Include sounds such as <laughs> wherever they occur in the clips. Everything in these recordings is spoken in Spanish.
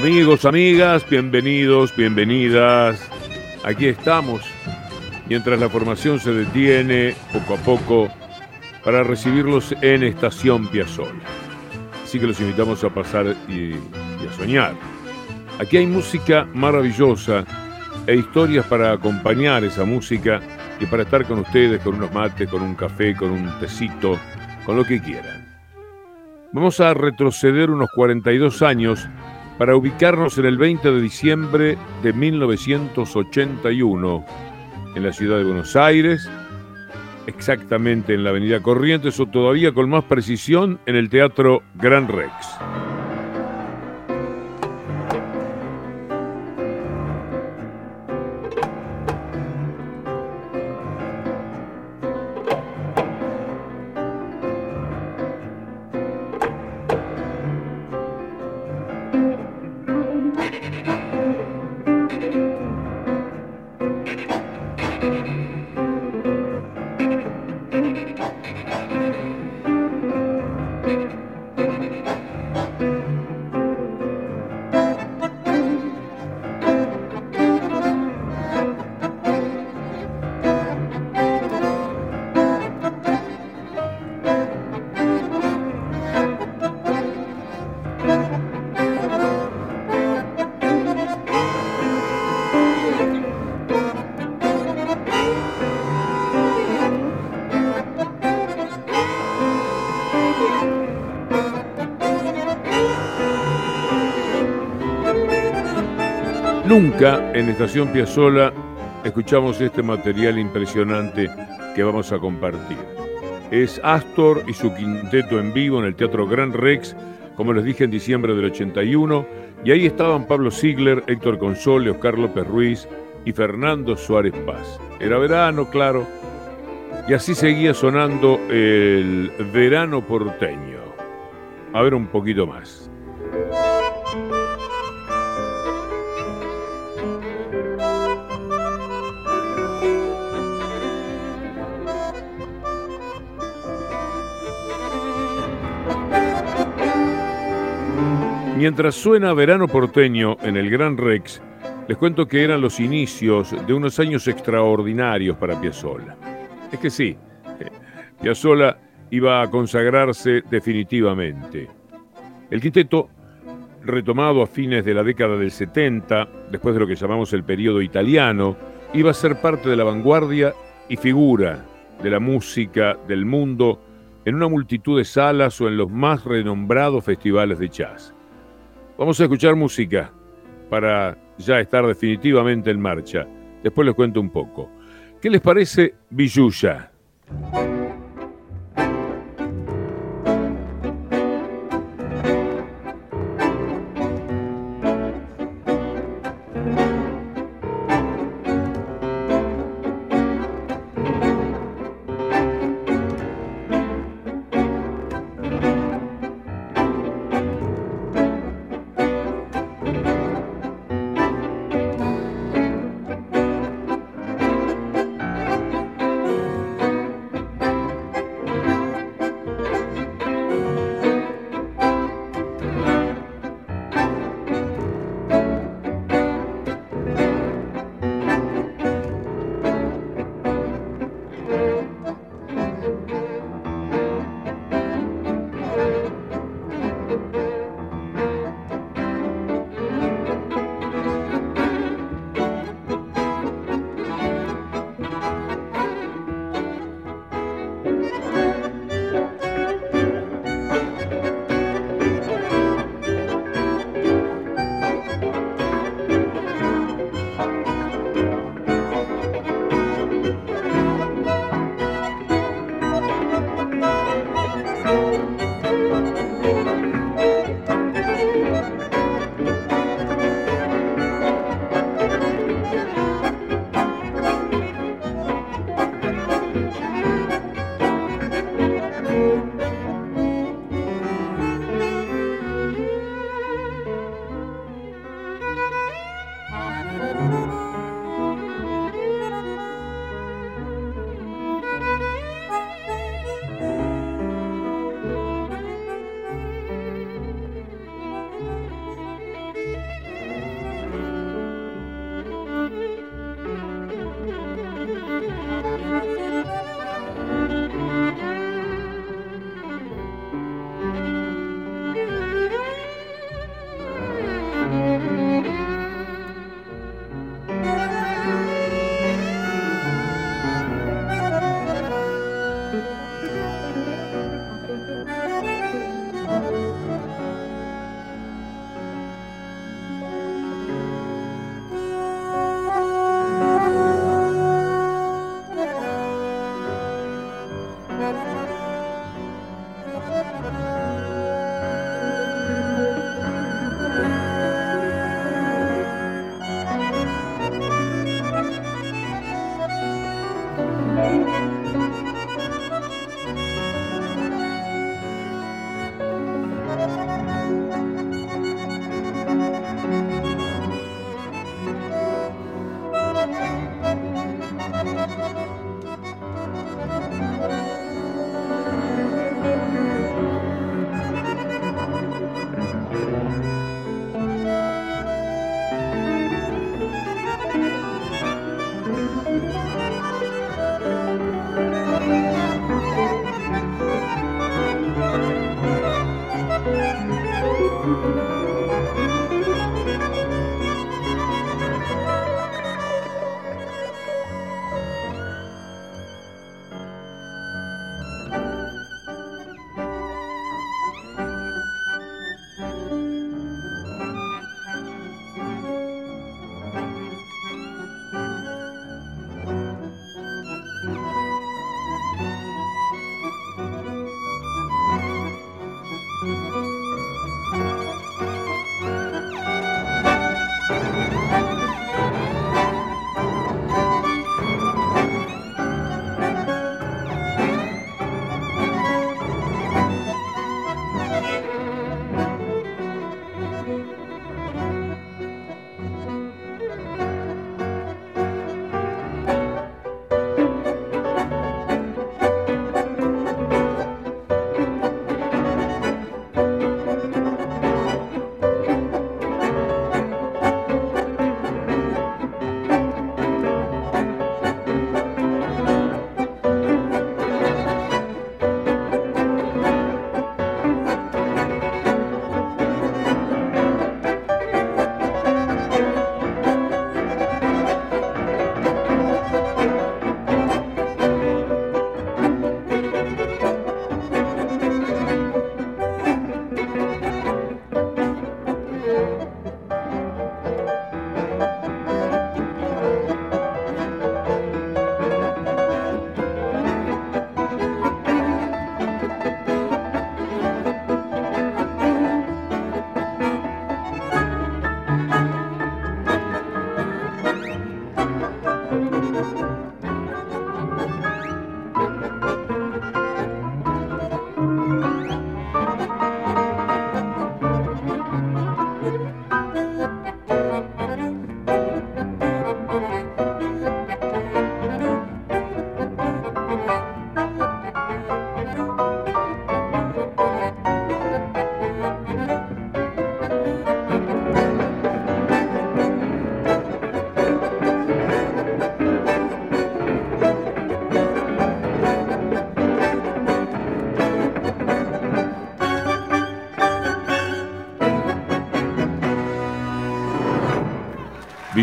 Amigos, amigas, bienvenidos, bienvenidas. Aquí estamos, mientras la formación se detiene poco a poco para recibirlos en Estación Piazzolla. Así que los invitamos a pasar y, y a soñar. Aquí hay música maravillosa e historias para acompañar esa música y para estar con ustedes con unos mates, con un café, con un tecito, con lo que quieran. Vamos a retroceder unos 42 años para ubicarnos en el 20 de diciembre de 1981 en la ciudad de Buenos Aires, exactamente en la avenida Corrientes o todavía con más precisión en el Teatro Gran Rex. Nunca en Estación Piazzola escuchamos este material impresionante que vamos a compartir. Es Astor y su quinteto en vivo en el Teatro Gran Rex, como les dije en diciembre del 81, y ahí estaban Pablo Ziegler, Héctor Console, Oscar López Ruiz y Fernando Suárez Paz. Era verano, claro, y así seguía sonando el verano porteño. A ver un poquito más. Mientras suena Verano Porteño en el Gran Rex, les cuento que eran los inicios de unos años extraordinarios para Piazzolla. Es que sí, <laughs> Piazzolla iba a consagrarse definitivamente. El quinteto, retomado a fines de la década del 70, después de lo que llamamos el periodo italiano, iba a ser parte de la vanguardia y figura de la música del mundo en una multitud de salas o en los más renombrados festivales de jazz. Vamos a escuchar música para ya estar definitivamente en marcha. Después les cuento un poco. ¿Qué les parece Villuya?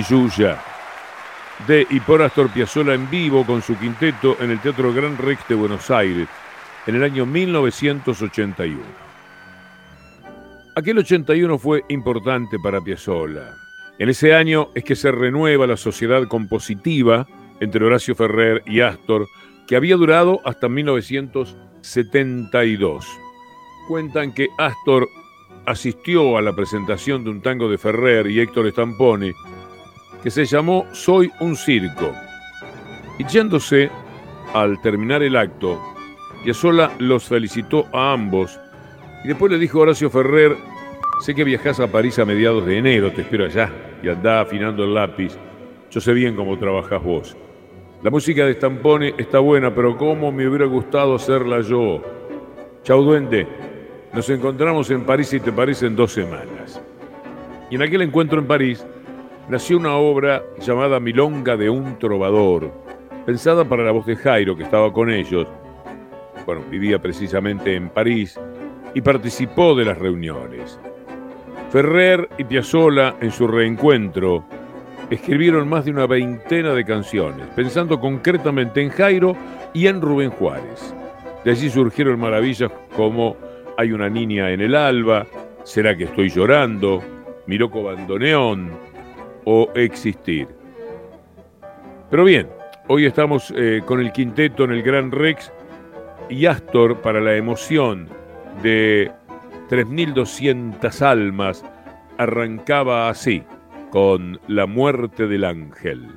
De y por Astor Piazzolla en vivo con su quinteto en el Teatro Gran Rex de Buenos Aires en el año 1981. Aquel 81 fue importante para Piazzolla. En ese año es que se renueva la sociedad compositiva entre Horacio Ferrer y Astor, que había durado hasta 1972. Cuentan que Astor asistió a la presentación de un tango de Ferrer y Héctor Stamponi que se llamó Soy un circo. Y yéndose, al terminar el acto, Piazzolla los felicitó a ambos y después le dijo a Horacio Ferrer, sé que viajas a París a mediados de enero, te espero allá y anda afinando el lápiz. Yo sé bien cómo trabajas vos. La música de Stampone está buena, pero cómo me hubiera gustado hacerla yo. Chau duende, nos encontramos en París y te parece en dos semanas. Y en aquel encuentro en París nació una obra llamada Milonga de un trovador, pensada para la voz de Jairo, que estaba con ellos. Bueno, vivía precisamente en París y participó de las reuniones. Ferrer y Piazzolla, en su reencuentro, escribieron más de una veintena de canciones, pensando concretamente en Jairo y en Rubén Juárez. De allí surgieron maravillas como Hay una niña en el alba, ¿Será que estoy llorando? Miroco Bandoneón o Existir. Pero bien, hoy estamos eh, con el quinteto en el Gran Rex y Astor para la emoción de 3.200 almas arrancaba así, con la muerte del ángel.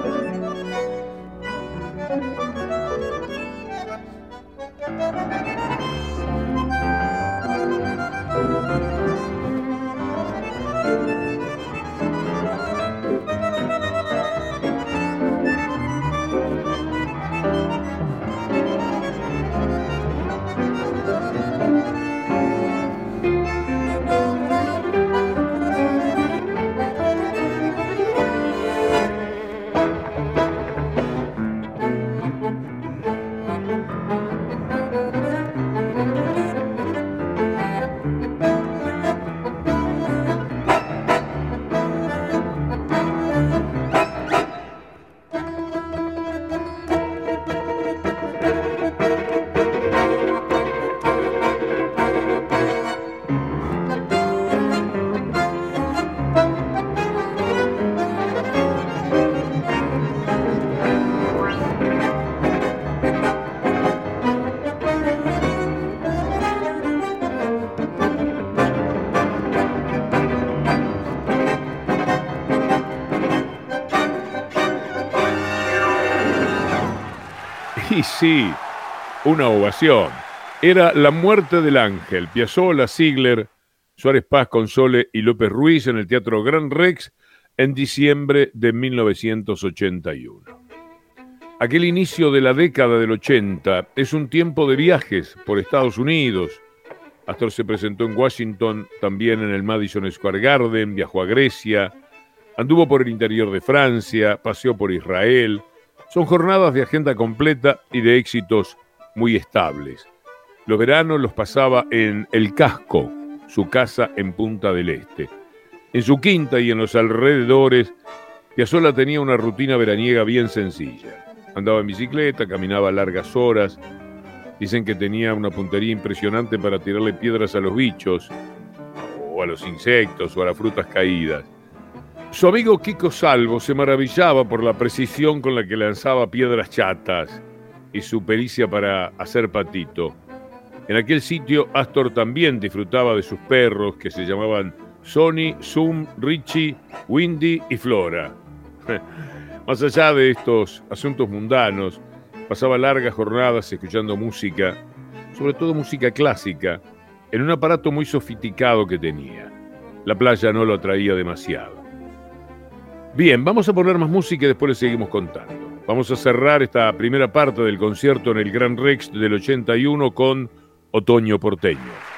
Thank you. Sí, una ovación. Era La muerte del ángel, Piazzolla, Ziegler, Suárez Paz, Console y López Ruiz en el Teatro Gran Rex en diciembre de 1981. Aquel inicio de la década del 80 es un tiempo de viajes por Estados Unidos. Astor se presentó en Washington, también en el Madison Square Garden, viajó a Grecia, anduvo por el interior de Francia, paseó por Israel. Son jornadas de agenda completa y de éxitos muy estables. Los veranos los pasaba en El Casco, su casa en Punta del Este. En su quinta y en los alrededores, Piazzolla tenía una rutina veraniega bien sencilla. Andaba en bicicleta, caminaba largas horas. Dicen que tenía una puntería impresionante para tirarle piedras a los bichos, o a los insectos, o a las frutas caídas. Su amigo Kiko Salvo se maravillaba por la precisión con la que lanzaba piedras chatas y su pericia para hacer patito. En aquel sitio Astor también disfrutaba de sus perros que se llamaban Sony, Zoom, Richie, Windy y Flora. <laughs> Más allá de estos asuntos mundanos, pasaba largas jornadas escuchando música, sobre todo música clásica, en un aparato muy sofisticado que tenía. La playa no lo atraía demasiado. Bien, vamos a poner más música y después le seguimos contando. Vamos a cerrar esta primera parte del concierto en el Gran Rex del 81 con Otoño Porteño.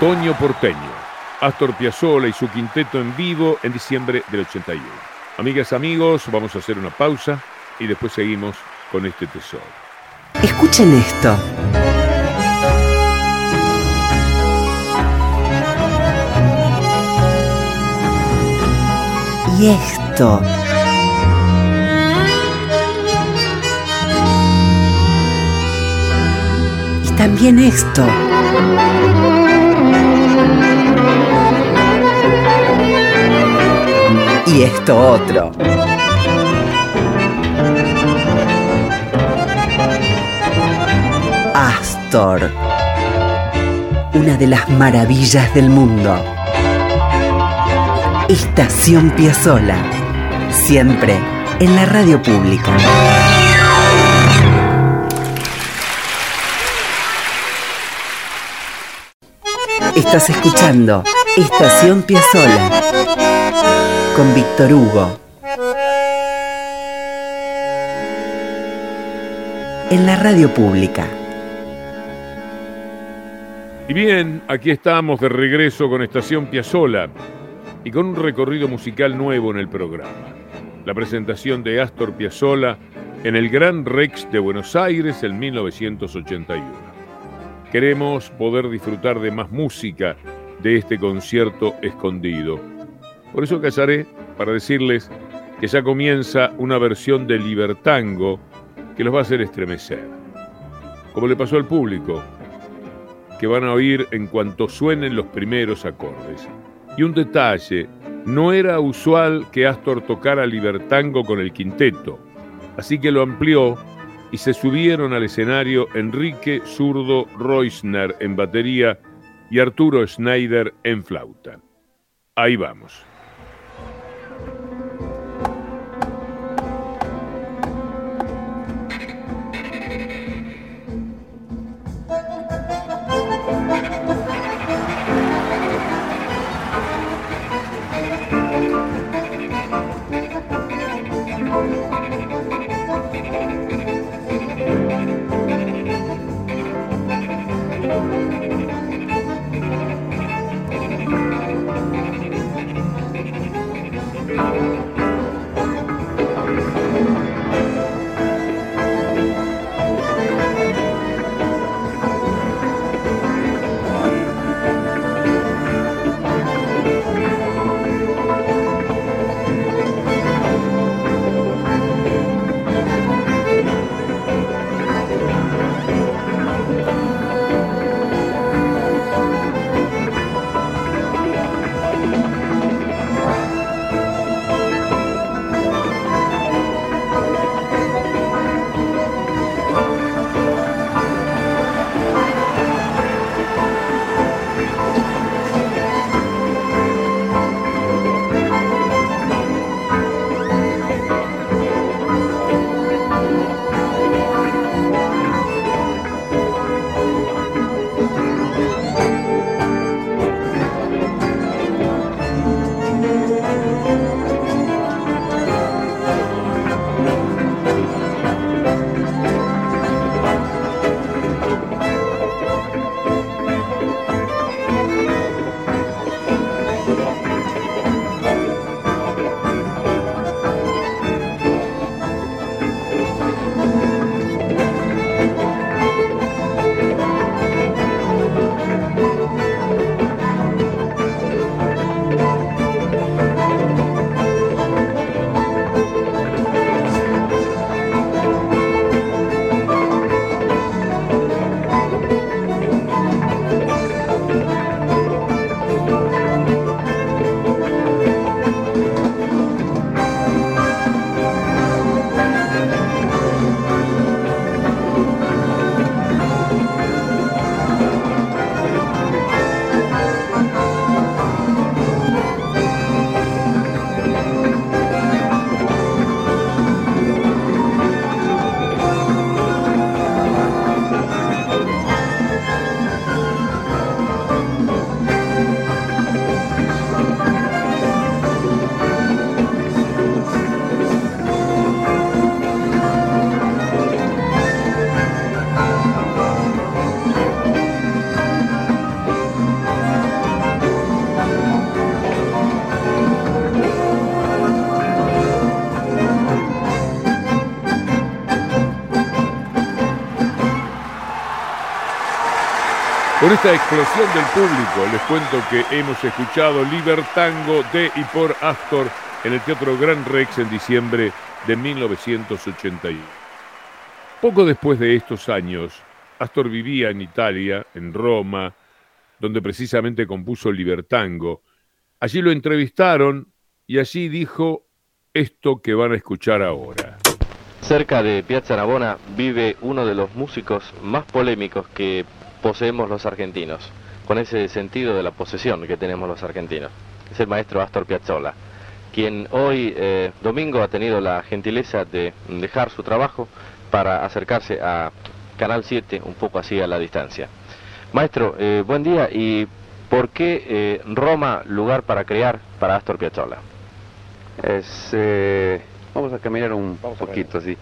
Otoño Porteño, Astor Piazzolla y su quinteto en vivo en diciembre del 81. Amigas, amigos, vamos a hacer una pausa y después seguimos con este tesoro. Escuchen esto. Y esto. Y también esto. Y esto otro. Astor, una de las maravillas del mundo. Estación Piazzola, siempre en la radio pública. Estás escuchando Estación Piazzola con Víctor Hugo. En la radio pública. Y bien, aquí estamos de regreso con Estación Piazzola y con un recorrido musical nuevo en el programa. La presentación de Astor Piazzolla en el Gran Rex de Buenos Aires en 1981. Queremos poder disfrutar de más música de este concierto escondido por eso casaré para decirles que ya comienza una versión de Libertango que los va a hacer estremecer. Como le pasó al público, que van a oír en cuanto suenen los primeros acordes. Y un detalle, no era usual que Astor tocara Libertango con el quinteto, así que lo amplió y se subieron al escenario Enrique Zurdo Reusner en batería y Arturo Schneider en flauta. Ahí vamos. Thank you. Con esta explosión del público les cuento que hemos escuchado Libertango de y por Astor en el Teatro Gran Rex en diciembre de 1981. Poco después de estos años, Astor vivía en Italia, en Roma, donde precisamente compuso Libertango. Allí lo entrevistaron y allí dijo esto que van a escuchar ahora. Cerca de Piazza Navona vive uno de los músicos más polémicos que poseemos los argentinos, con ese sentido de la posesión que tenemos los argentinos. Es el maestro Astor Piazzolla, quien hoy, eh, domingo, ha tenido la gentileza de dejar su trabajo para acercarse a Canal 7, un poco así a la distancia. Maestro, eh, buen día, ¿y por qué eh, Roma lugar para crear para Astor Piazzolla? Es, vamos a caminar un poquito, así.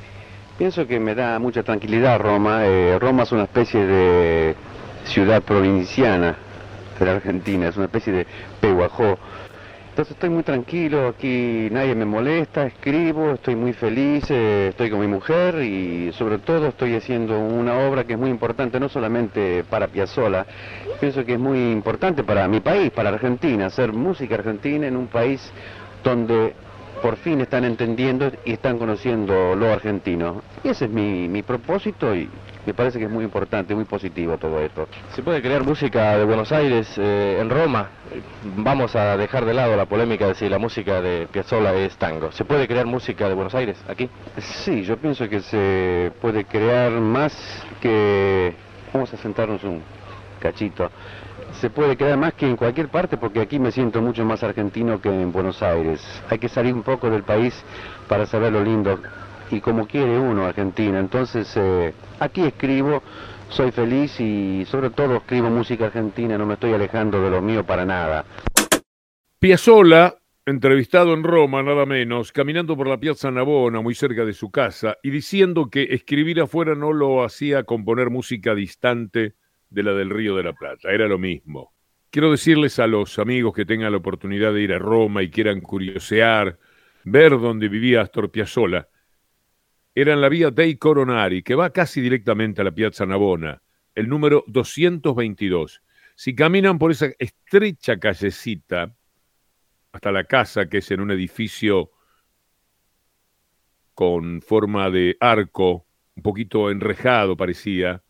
Pienso que me da mucha tranquilidad Roma. Roma es una especie de ciudad provinciana de la Argentina, es una especie de Pehuajó. Entonces estoy muy tranquilo, aquí nadie me molesta, escribo, estoy muy feliz, eh, estoy con mi mujer y sobre todo estoy haciendo una obra que es muy importante no solamente para Piazzolla, pienso que es muy importante para mi país, para Argentina, hacer música argentina en un país donde por fin están entendiendo y están conociendo lo argentino. Y ese es mi, mi propósito y me parece que es muy importante, muy positivo todo esto. ¿Se puede crear música de Buenos Aires eh, en Roma? Vamos a dejar de lado la polémica de si la música de Piazzolla es tango. ¿Se puede crear música de Buenos Aires aquí? Sí, yo pienso que se puede crear más que... Vamos a sentarnos un cachito se puede crear más que en cualquier parte porque aquí me siento mucho más argentino que en Buenos Aires. Hay que salir un poco del país para saber lo lindo y como quiere uno Argentina. Entonces eh, aquí escribo, soy feliz y sobre todo escribo música argentina, no me estoy alejando de lo mío para nada. Piazzolla, entrevistado en Roma nada menos, caminando por la Piazza Navona muy cerca de su casa y diciendo que escribir afuera no lo hacía componer música distante de la del Río de la Plata, era lo mismo. Quiero decirles a los amigos que tengan la oportunidad de ir a Roma y quieran curiosear, ver dónde vivía Astor Piazzolla, era en la vía dei Coronari, que va casi directamente a la Piazza Navona, el número 222. Si caminan por esa estrecha callecita hasta la casa, que es en un edificio con forma de arco, un poquito enrejado parecía,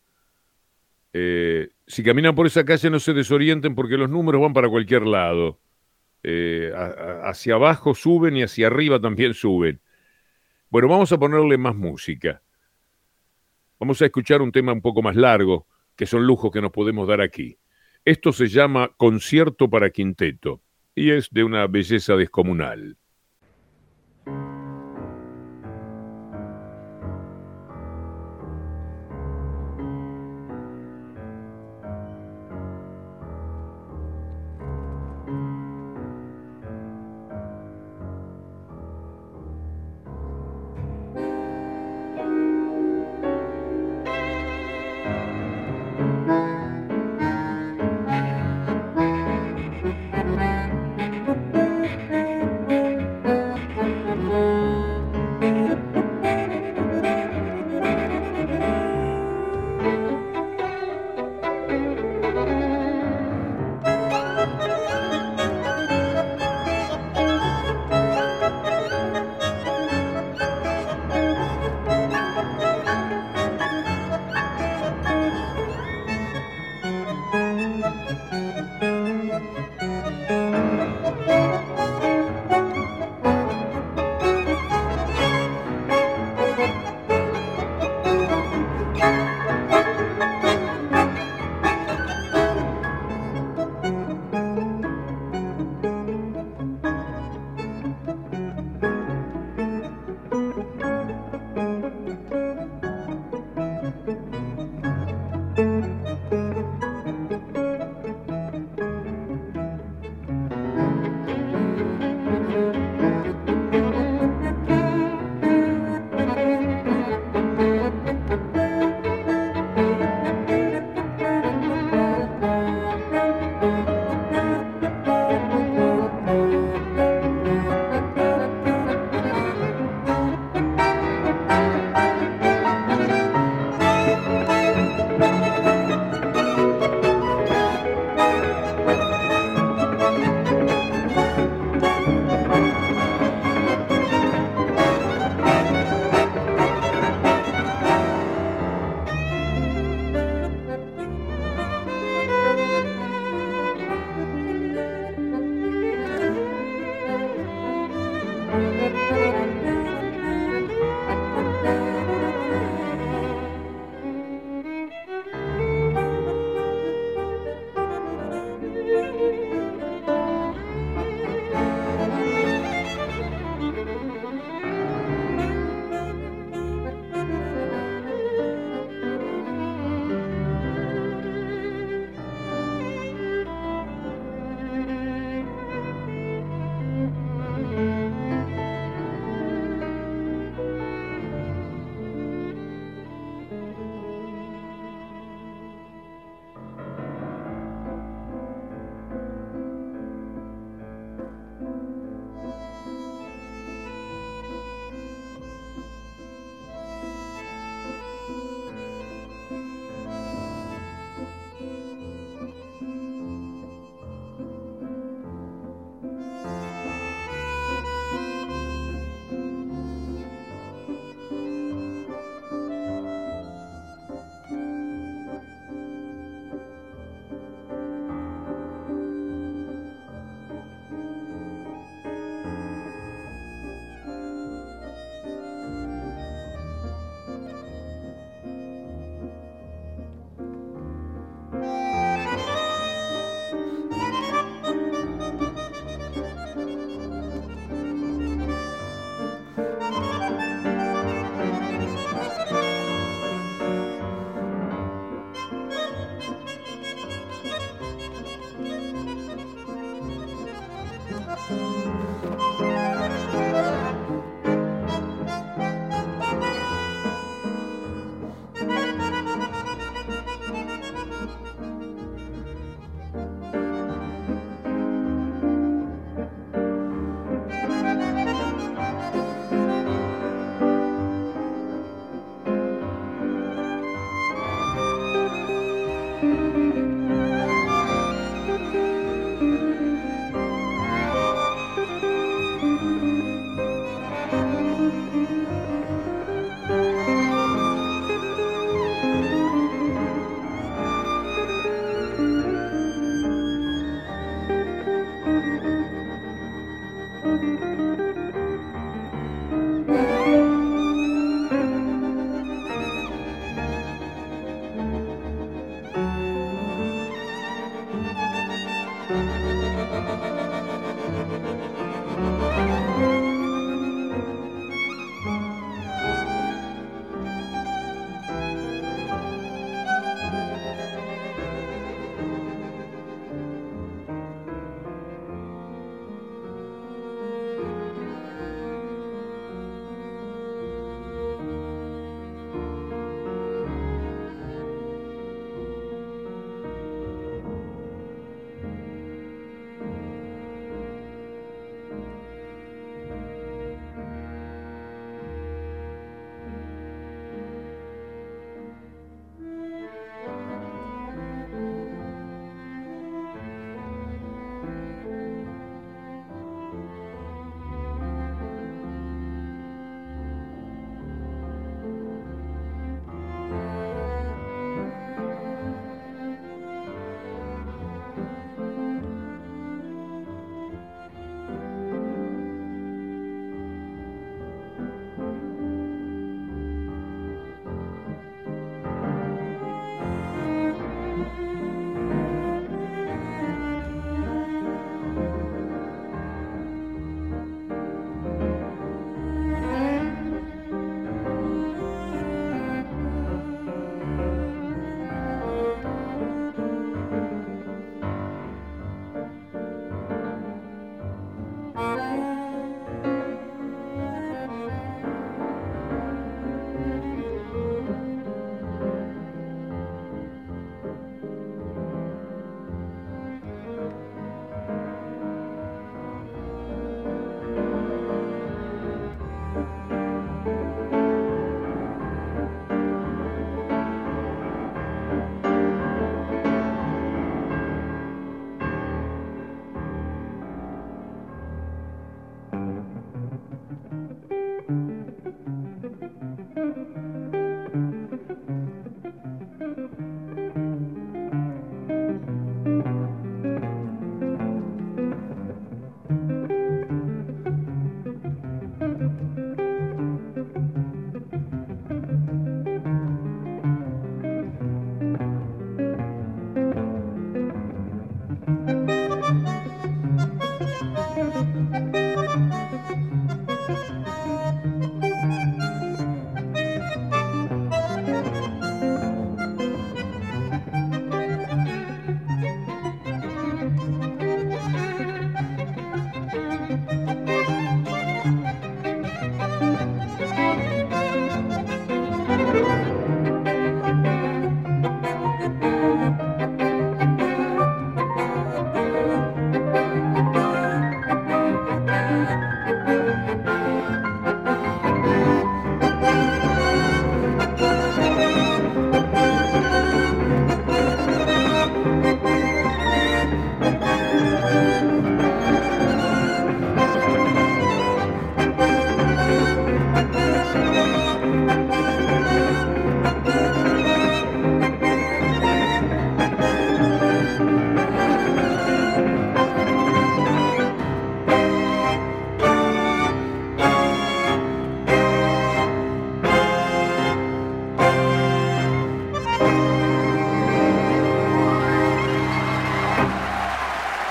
eh, si caminan por esa calle no se desorienten porque los números van para cualquier lado. Eh, hacia abajo suben y hacia arriba también suben. Bueno, vamos a ponerle más música. Vamos a escuchar un tema un poco más largo, que son lujos que nos podemos dar aquí. Esto se llama Concierto para Quinteto y es de una belleza descomunal.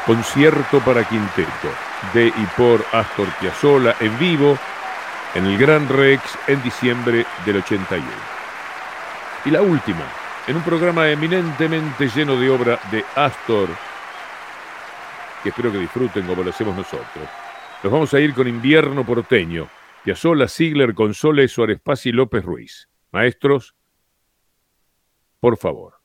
Concierto para quinteto de y por Astor Piazzolla en vivo en el Gran Rex en diciembre del 81. Y la última, en un programa eminentemente lleno de obra de Astor, que espero que disfruten como lo hacemos nosotros. Nos vamos a ir con Invierno Porteño, Piazzolla, Ziegler, Console, Suárez Paz y López Ruiz. Maestros, por favor.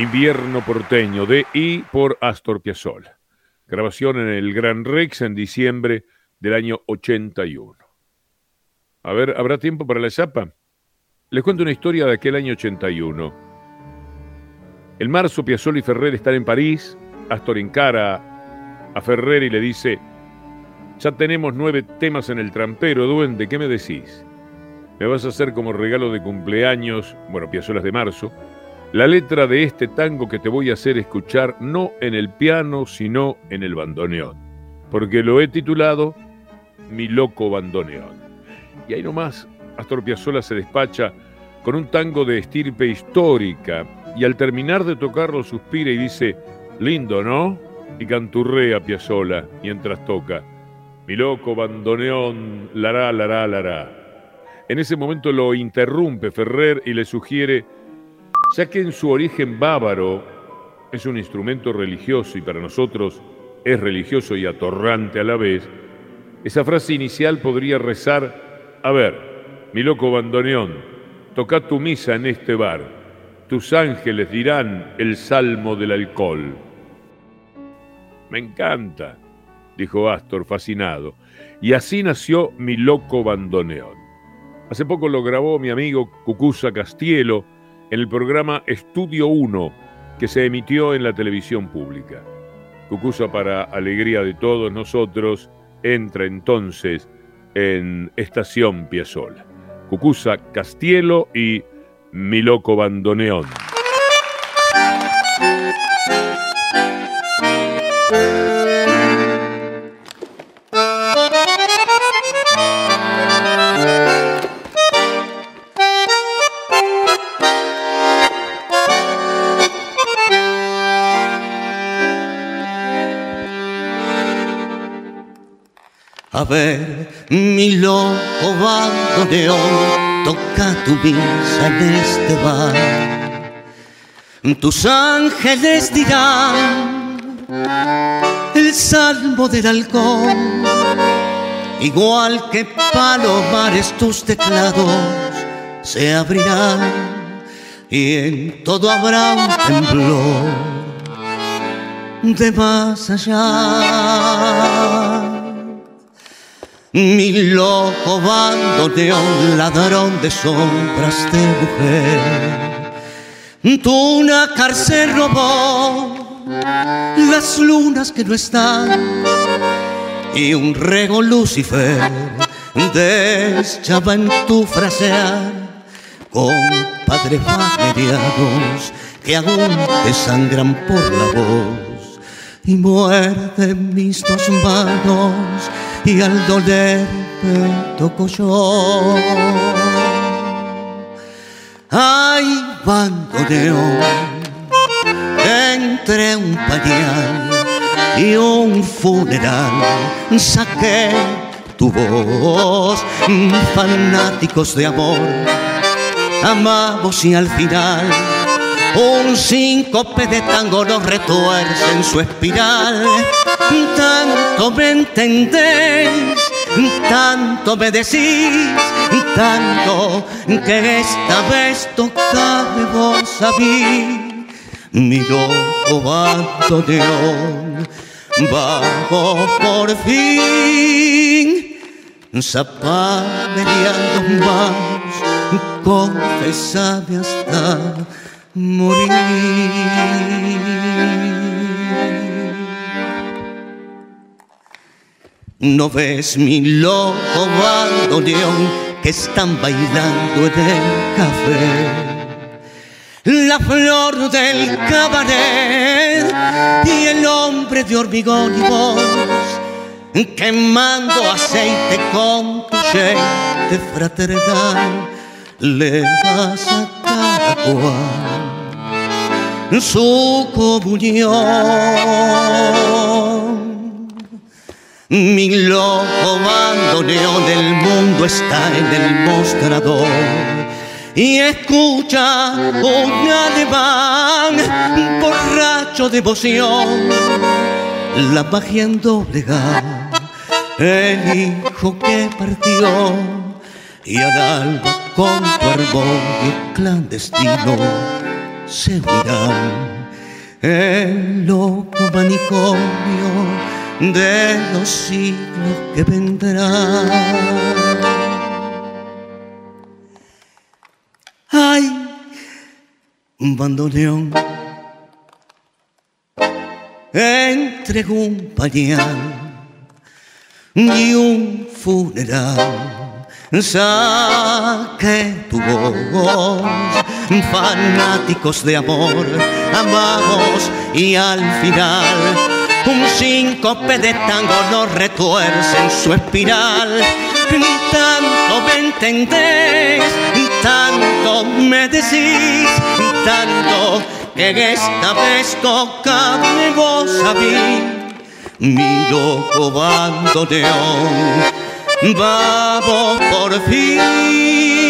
Invierno porteño de y por Astor Piazzolla. Grabación en el Gran Rex en diciembre del año 81. A ver, ¿habrá tiempo para la chapa? Les cuento una historia de aquel año 81. El marzo, Piazzolla y Ferrer están en París. Astor encara a Ferrer y le dice: Ya tenemos nueve temas en el trampero, duende, ¿qué me decís? Me vas a hacer como regalo de cumpleaños, bueno, Piazzolla de marzo, la letra de este tango que te voy a hacer escuchar no en el piano, sino en el bandoneón, porque lo he titulado Mi loco bandoneón. Y ahí nomás Astor Piazzolla se despacha con un tango de estirpe histórica y al terminar de tocarlo suspira y dice, lindo, ¿no? Y canturrea Piazzolla mientras toca, mi loco bandoneón, lará, lará, lará. En ese momento lo interrumpe Ferrer y le sugiere ya que en su origen bávaro es un instrumento religioso y para nosotros es religioso y atorrante a la vez, esa frase inicial podría rezar, a ver, mi loco bandoneón, toca tu misa en este bar, tus ángeles dirán el salmo del alcohol. Me encanta, dijo Astor fascinado, y así nació mi loco bandoneón. Hace poco lo grabó mi amigo Cucusa Castielo, en el programa Estudio 1 que se emitió en la televisión pública. Cucusa, para alegría de todos nosotros, entra entonces en Estación Piazzola. Cucusa Castielo y Mi Loco Bandoneón. Mi loco bandoneón, toca tu misa en este bar. Tus ángeles dirán el salmo del halcón, igual que palomares tus teclados se abrirán y en todo habrá un temblor de más allá. Mi loco bandoneón, ladrón de sombras de mujer. Tu cárcel robó las lunas que no están y un rego Lucifer deschaba en tu frasear con padres familiados que aún te sangran por la voz y muerden mis dos manos y al doler me toco yo. Ay, bandoneón, entre un pañal y un funeral. Saqué tu voz, fanáticos de amor, amamos y al final un síncope de tango nos retuerce en su espiral tanto me entendéis, tanto me decís, tanto que esta vez tocame vos a mí, mi loco bandoneón, vamos por fin, zapameleando más, confesame hasta morir. No ves mi loco bandoneón que están bailando en el café. La flor del cabaret y el hombre de hormigón y voz quemando aceite con tu de fraternidad le das a cada cual su comunión. Mi loco bandoneón del mundo está en el mostrador y escucha un alemán borracho de la magia en el hijo que partió y al alba con tu armonio clandestino se unirán. El loco manicomio de los siglos que vendrán. Ay, un bandoneón entre un pañal y un funeral saque tu voz, fanáticos de amor, amamos y al final un síncope de tango nos retuerce en su espiral. Tanto me entendéis, y tanto me decís, tanto que esta vez toca vos a mí, mi loco bandoneón vamos por fin.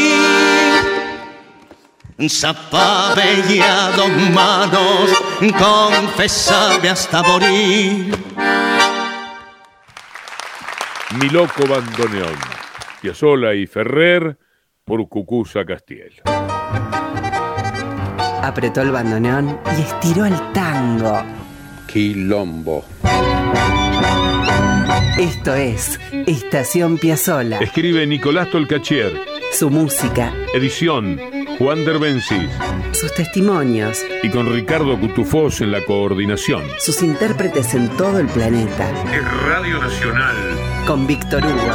Dos manos, confesame hasta morir. Mi loco bandoneón, Piazzola y Ferrer por Cucusa Castiel. Apretó el bandoneón y estiró el tango. Quilombo. Esto es Estación Piazzola. Escribe Nicolás Tolcachier. Su música. Edición Juan Derbencis. Sus testimonios. Y con Ricardo Cutufós en la coordinación. Sus intérpretes en todo el planeta. Es Radio Nacional. Con Víctor Hugo.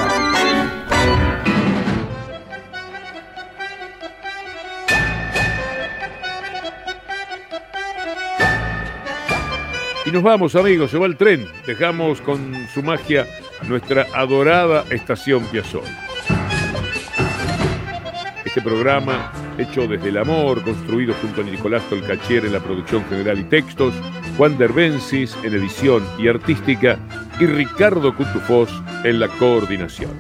Y nos vamos, amigos, se va el tren. Dejamos con su magia nuestra adorada estación Piazol. Este programa, hecho desde el amor, construido junto a Nicolás Tolcachier en la producción general y textos, Juan Derbensis en edición y artística y Ricardo Cutufós en la coordinación.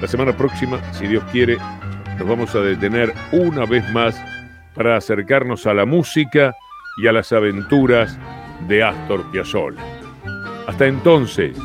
La semana próxima, si Dios quiere, nos vamos a detener una vez más para acercarnos a la música y a las aventuras de Astor Piazzolla. Hasta entonces,